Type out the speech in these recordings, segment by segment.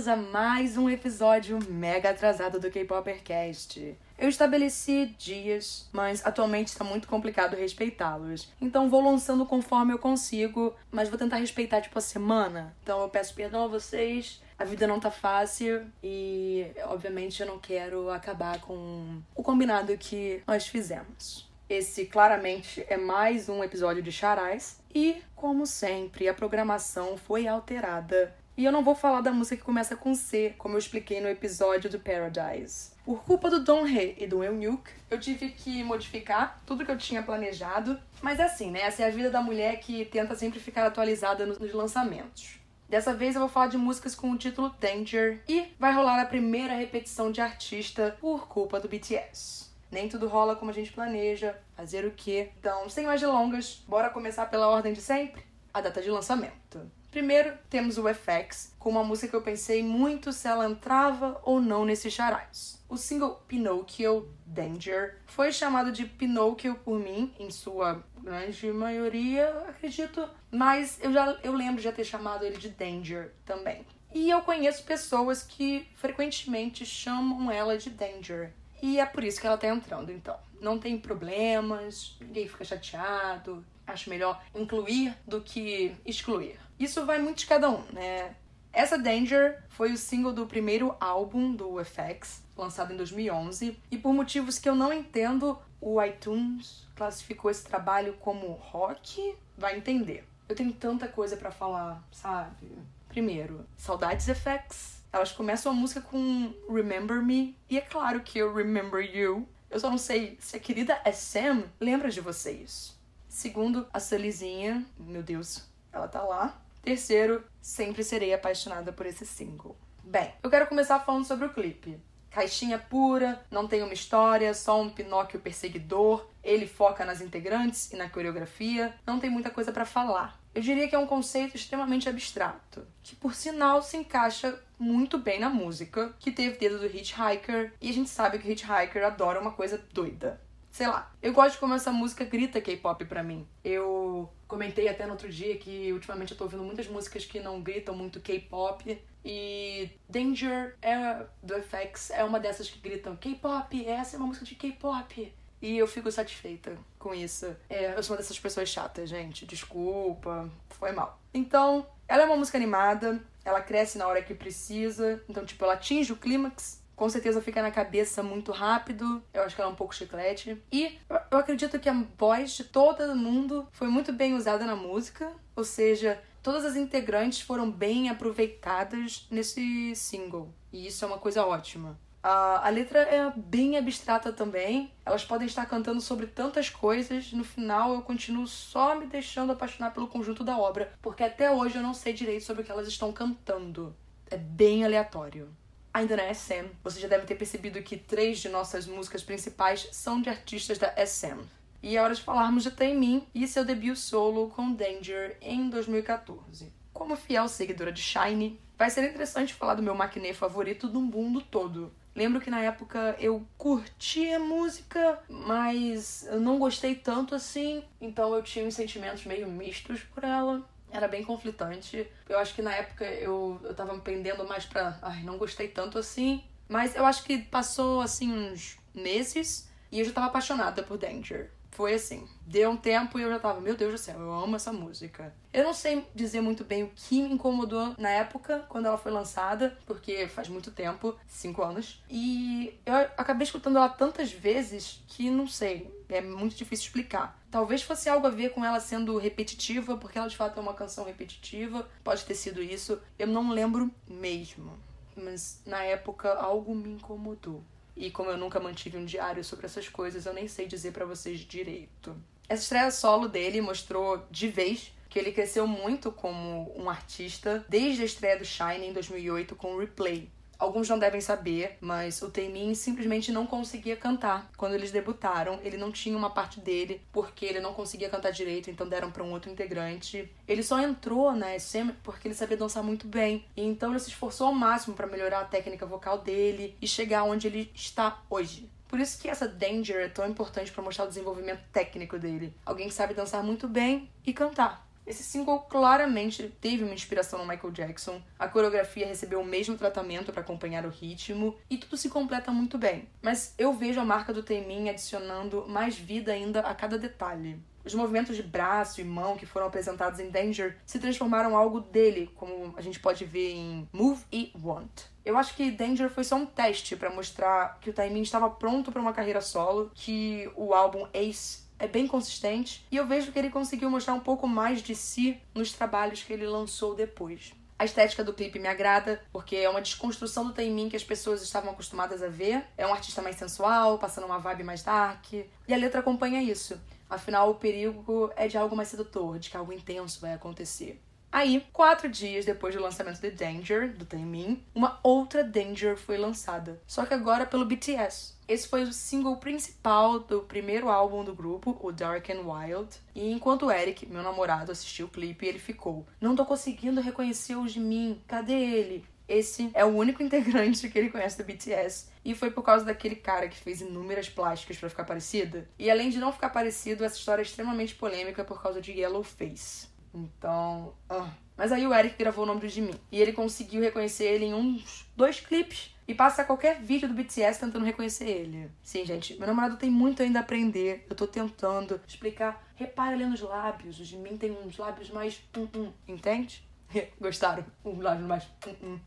bem-vindos a mais um episódio mega atrasado do K-Popercast. Eu estabeleci dias, mas atualmente está muito complicado respeitá-los. Então vou lançando conforme eu consigo, mas vou tentar respeitar tipo a semana. Então eu peço perdão a vocês. A vida não tá fácil e obviamente eu não quero acabar com o combinado que nós fizemos. Esse claramente é mais um episódio de Charais e, como sempre, a programação foi alterada e eu não vou falar da música que começa com C, como eu expliquei no episódio do Paradise. Por culpa do Don He e do Eunuch, eu tive que modificar tudo que eu tinha planejado. Mas é assim, né? Essa é a vida da mulher que tenta sempre ficar atualizada nos lançamentos. Dessa vez eu vou falar de músicas com o título Danger e vai rolar a primeira repetição de artista por culpa do BTS. Nem tudo rola como a gente planeja, fazer o quê? Então, sem mais delongas, bora começar pela ordem de sempre? A data de lançamento. Primeiro, temos o FX, com uma música que eu pensei muito se ela entrava ou não nesse charais. O single Pinocchio Danger foi chamado de Pinocchio por mim, em sua grande maioria, acredito, mas eu já eu lembro de já ter chamado ele de Danger também. E eu conheço pessoas que frequentemente chamam ela de Danger. E é por isso que ela tá entrando, então. Não tem problemas, ninguém fica chateado. Acho melhor incluir do que excluir. Isso vai muito de cada um, né? Essa Danger foi o single do primeiro álbum do FX, lançado em 2011, e por motivos que eu não entendo, o iTunes classificou esse trabalho como rock, vai entender. Eu tenho tanta coisa para falar, sabe? Primeiro, Saudades FX. Elas começam a música com Remember Me, e é claro que eu remember you. Eu só não sei se a querida SM lembra de vocês. Segundo, a Sullyzinha, meu Deus, ela tá lá. Terceiro, sempre serei apaixonada por esse single. Bem, eu quero começar falando sobre o clipe. Caixinha pura, não tem uma história, só um Pinóquio perseguidor. Ele foca nas integrantes e na coreografia. Não tem muita coisa para falar. Eu diria que é um conceito extremamente abstrato, que por sinal se encaixa muito bem na música, que teve dedo do Hitchhiker, e a gente sabe que o Hitchhiker adora uma coisa doida sei lá, eu gosto de como essa música grita K-pop pra mim. Eu comentei até no outro dia que ultimamente eu tô ouvindo muitas músicas que não gritam muito K-pop. E Danger é, do FX é uma dessas que gritam K-pop, essa é uma música de K-pop. E eu fico satisfeita com isso. É, eu sou uma dessas pessoas chatas, gente. Desculpa, foi mal. Então, ela é uma música animada, ela cresce na hora que precisa. Então, tipo, ela atinge o clímax com certeza fica na cabeça muito rápido. Eu acho que ela é um pouco chiclete. E eu acredito que a voz de todo mundo foi muito bem usada na música. Ou seja, todas as integrantes foram bem aproveitadas nesse single. E isso é uma coisa ótima. A, a letra é bem abstrata também. Elas podem estar cantando sobre tantas coisas. No final, eu continuo só me deixando apaixonar pelo conjunto da obra, porque até hoje eu não sei direito sobre o que elas estão cantando. É bem aleatório ainda na SM. Você já deve ter percebido que três de nossas músicas principais são de artistas da SM. E é hora de falarmos de Taemin e seu debut solo com Danger em 2014. Como fiel seguidora de Shine, vai ser interessante falar do meu maquinê favorito do mundo todo. Lembro que na época eu curti a música, mas eu não gostei tanto assim, então eu tinha uns sentimentos meio mistos por ela era bem conflitante. Eu acho que na época eu, eu tava me pendendo mais pra. Ai, não gostei tanto assim. Mas eu acho que passou assim uns meses e eu já tava apaixonada por Danger. Foi assim, deu um tempo e eu já tava, meu Deus do céu, eu amo essa música. Eu não sei dizer muito bem o que me incomodou na época, quando ela foi lançada, porque faz muito tempo, cinco anos. E eu acabei escutando ela tantas vezes que não sei, é muito difícil explicar. Talvez fosse algo a ver com ela sendo repetitiva, porque ela de fato é uma canção repetitiva. Pode ter sido isso. Eu não lembro mesmo. Mas na época algo me incomodou. E como eu nunca mantive um diário sobre essas coisas, eu nem sei dizer para vocês direito. Essa estreia solo dele mostrou de vez que ele cresceu muito como um artista desde a estreia do Shine em 2008 com Replay. Alguns não devem saber, mas o Taemin simplesmente não conseguia cantar. Quando eles debutaram, ele não tinha uma parte dele porque ele não conseguia cantar direito, então deram para um outro integrante. Ele só entrou na SM porque ele sabia dançar muito bem. E então ele se esforçou ao máximo para melhorar a técnica vocal dele e chegar onde ele está hoje. Por isso que essa Danger é tão importante para mostrar o desenvolvimento técnico dele. Alguém que sabe dançar muito bem e cantar. Esse single claramente teve uma inspiração no Michael Jackson, a coreografia recebeu o mesmo tratamento para acompanhar o ritmo e tudo se completa muito bem. Mas eu vejo a marca do Taemin adicionando mais vida ainda a cada detalhe. Os movimentos de braço e mão que foram apresentados em Danger se transformaram algo dele, como a gente pode ver em Move e Want. Eu acho que Danger foi só um teste para mostrar que o Taemin estava pronto para uma carreira solo, que o álbum Ace é bem consistente e eu vejo que ele conseguiu mostrar um pouco mais de si nos trabalhos que ele lançou depois. A estética do clipe me agrada, porque é uma desconstrução do Taemin que as pessoas estavam acostumadas a ver. É um artista mais sensual, passando uma vibe mais dark. E a letra acompanha isso. Afinal, o perigo é de algo mais sedutor, de que algo intenso vai acontecer. Aí, quatro dias depois do lançamento de Danger, do Taemin, uma outra Danger foi lançada, só que agora pelo BTS. Esse foi o single principal do primeiro álbum do grupo, o Dark and Wild. E enquanto o Eric, meu namorado, assistiu o clipe, ele ficou: Não tô conseguindo reconhecer o Jimin, cadê ele? Esse é o único integrante que ele conhece do BTS. E foi por causa daquele cara que fez inúmeras plásticas para ficar parecida. E além de não ficar parecido, essa história é extremamente polêmica por causa de Yellow Face. Então. Uh. Mas aí o Eric gravou o nome do Jimin. E ele conseguiu reconhecer ele em uns dois clipes. E passa qualquer vídeo do BTS tentando reconhecer ele. Sim, gente, meu namorado tem muito ainda a aprender. Eu tô tentando explicar. Repara ali nos lábios. O Jimin tem uns lábios mais. Hum, hum, entende? Gostaram? Um lábio mais. Hum, hum.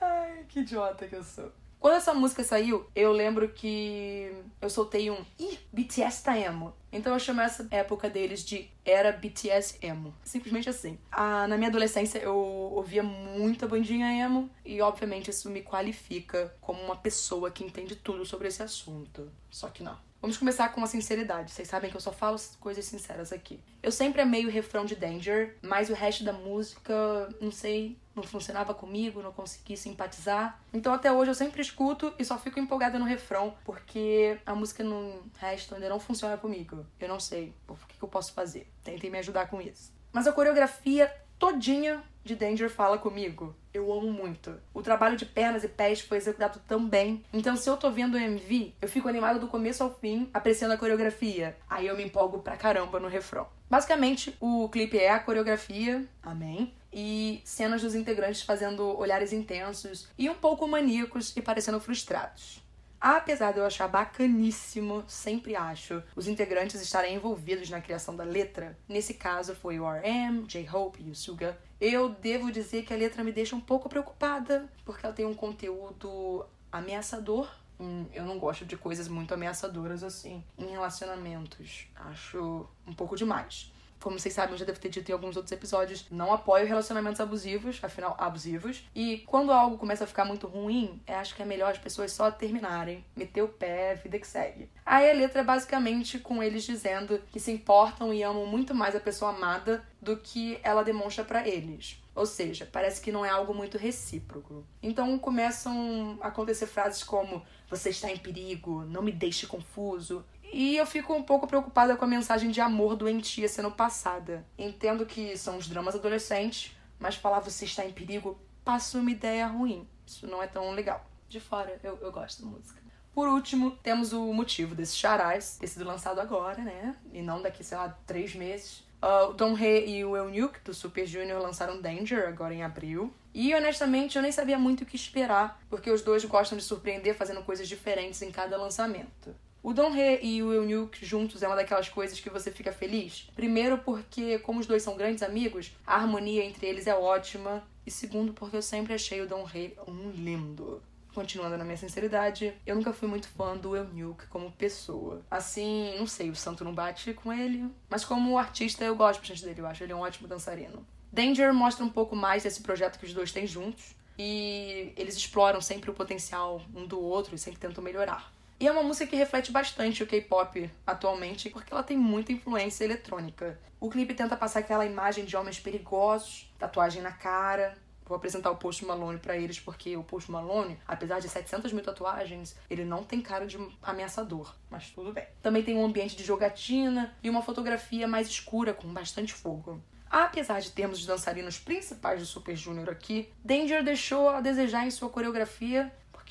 Ai, que idiota que eu sou. Quando essa música saiu, eu lembro que eu soltei um Ih, BTS tá emo. Então eu chamo essa época deles de era BTS emo. Simplesmente assim. Ah, na minha adolescência eu ouvia muita bandinha emo e obviamente isso me qualifica como uma pessoa que entende tudo sobre esse assunto. Só que não. Vamos começar com a sinceridade. Vocês sabem que eu só falo coisas sinceras aqui. Eu sempre amei o refrão de Danger, mas o resto da música, não sei, não funcionava comigo, não consegui simpatizar. Então até hoje eu sempre escuto e só fico empolgada no refrão, porque a música no resto ainda não funciona comigo. Eu não sei o que, que eu posso fazer. Tentem me ajudar com isso. Mas a coreografia todinha de Danger fala comigo. Eu amo muito. O trabalho de pernas e pés foi executado tão bem. Então, se eu tô vendo o MV, eu fico animada do começo ao fim, apreciando a coreografia. Aí eu me empolgo pra caramba no refrão. Basicamente, o clipe é a coreografia, amém, e cenas dos integrantes fazendo olhares intensos e um pouco maníacos e parecendo frustrados. Apesar de eu achar bacaníssimo, sempre acho, os integrantes estarem envolvidos na criação da letra, nesse caso foi o RM, J-Hope e o Suga, eu devo dizer que a letra me deixa um pouco preocupada, porque ela tem um conteúdo ameaçador. Hum, eu não gosto de coisas muito ameaçadoras assim em relacionamentos. Acho um pouco demais como vocês sabem, eu já devo ter dito em alguns outros episódios, não apoio relacionamentos abusivos, afinal, abusivos. E quando algo começa a ficar muito ruim, eu acho que é melhor as pessoas só terminarem, meter o pé, vida que segue. Aí a letra é basicamente com eles dizendo que se importam e amam muito mais a pessoa amada do que ela demonstra para eles. Ou seja, parece que não é algo muito recíproco. Então começam a acontecer frases como: Você está em perigo, não me deixe confuso, e eu fico um pouco preocupada com a mensagem de amor doentia sendo passada. Entendo que são os dramas adolescentes, mas falar você está em perigo passa uma ideia ruim. Isso não é tão legal. De fora, eu, eu gosto da música. Por último, temos o motivo desse charás ter sido lançado agora, né? E não daqui, sei lá, três meses. Uh, o Don He e o Eunuch, do Super Junior, lançaram Danger agora em abril. E honestamente eu nem sabia muito o que esperar, porque os dois gostam de surpreender fazendo coisas diferentes em cada lançamento. O Don He e o Eunuch juntos é uma daquelas coisas que você fica feliz. Primeiro, porque, como os dois são grandes amigos, a harmonia entre eles é ótima. E segundo, porque eu sempre achei o Don He um lindo. Continuando na minha sinceridade, eu nunca fui muito fã do Eunuch como pessoa. Assim, não sei, o santo não bate com ele. Mas como artista, eu gosto bastante dele. Eu acho ele um ótimo dançarino. Danger mostra um pouco mais desse projeto que os dois têm juntos. E eles exploram sempre o potencial um do outro e sempre tentam melhorar. E é uma música que reflete bastante o K-pop atualmente, porque ela tem muita influência eletrônica. O clipe tenta passar aquela imagem de homens perigosos, tatuagem na cara. Vou apresentar o Post Malone para eles, porque o Post Malone, apesar de 700 mil tatuagens, ele não tem cara de ameaçador, mas tudo bem. Também tem um ambiente de jogatina e uma fotografia mais escura, com bastante fogo. Apesar de termos os dançarinos principais do Super Junior aqui, Danger deixou a desejar em sua coreografia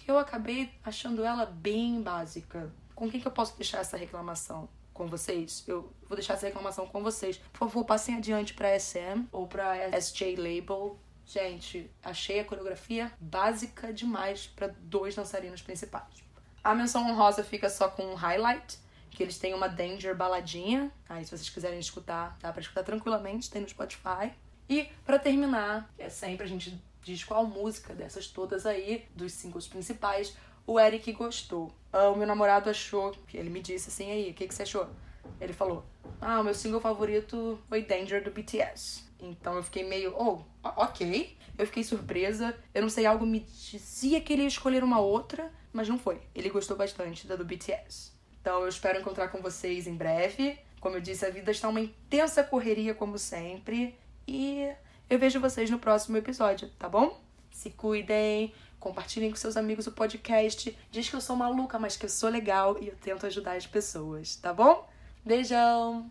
eu acabei achando ela bem básica. com quem que eu posso deixar essa reclamação? Com vocês? Eu vou deixar essa reclamação com vocês. Por favor, passem adiante pra SM ou pra SJ Label. Gente, achei a coreografia básica demais para dois dançarinos principais. A menção honrosa fica só com um highlight, que eles têm uma Danger baladinha. Aí, se vocês quiserem escutar, dá pra escutar tranquilamente, tem no Spotify. E, para terminar, é sempre a gente diz qual música dessas todas aí, dos singles principais, o Eric gostou. Ah, o meu namorado achou, ele me disse assim, aí, o que, que você achou? Ele falou, ah, o meu single favorito foi Danger do BTS. Então eu fiquei meio, oh, ok. Eu fiquei surpresa. Eu não sei, algo me dizia que ele ia escolher uma outra, mas não foi. Ele gostou bastante da do BTS. Então eu espero encontrar com vocês em breve. Como eu disse, a vida está uma intensa correria, como sempre. E eu vejo vocês no próximo episódio, tá bom? Se cuidem, compartilhem com seus amigos o podcast. Diz que eu sou maluca, mas que eu sou legal e eu tento ajudar as pessoas, tá bom? Beijão!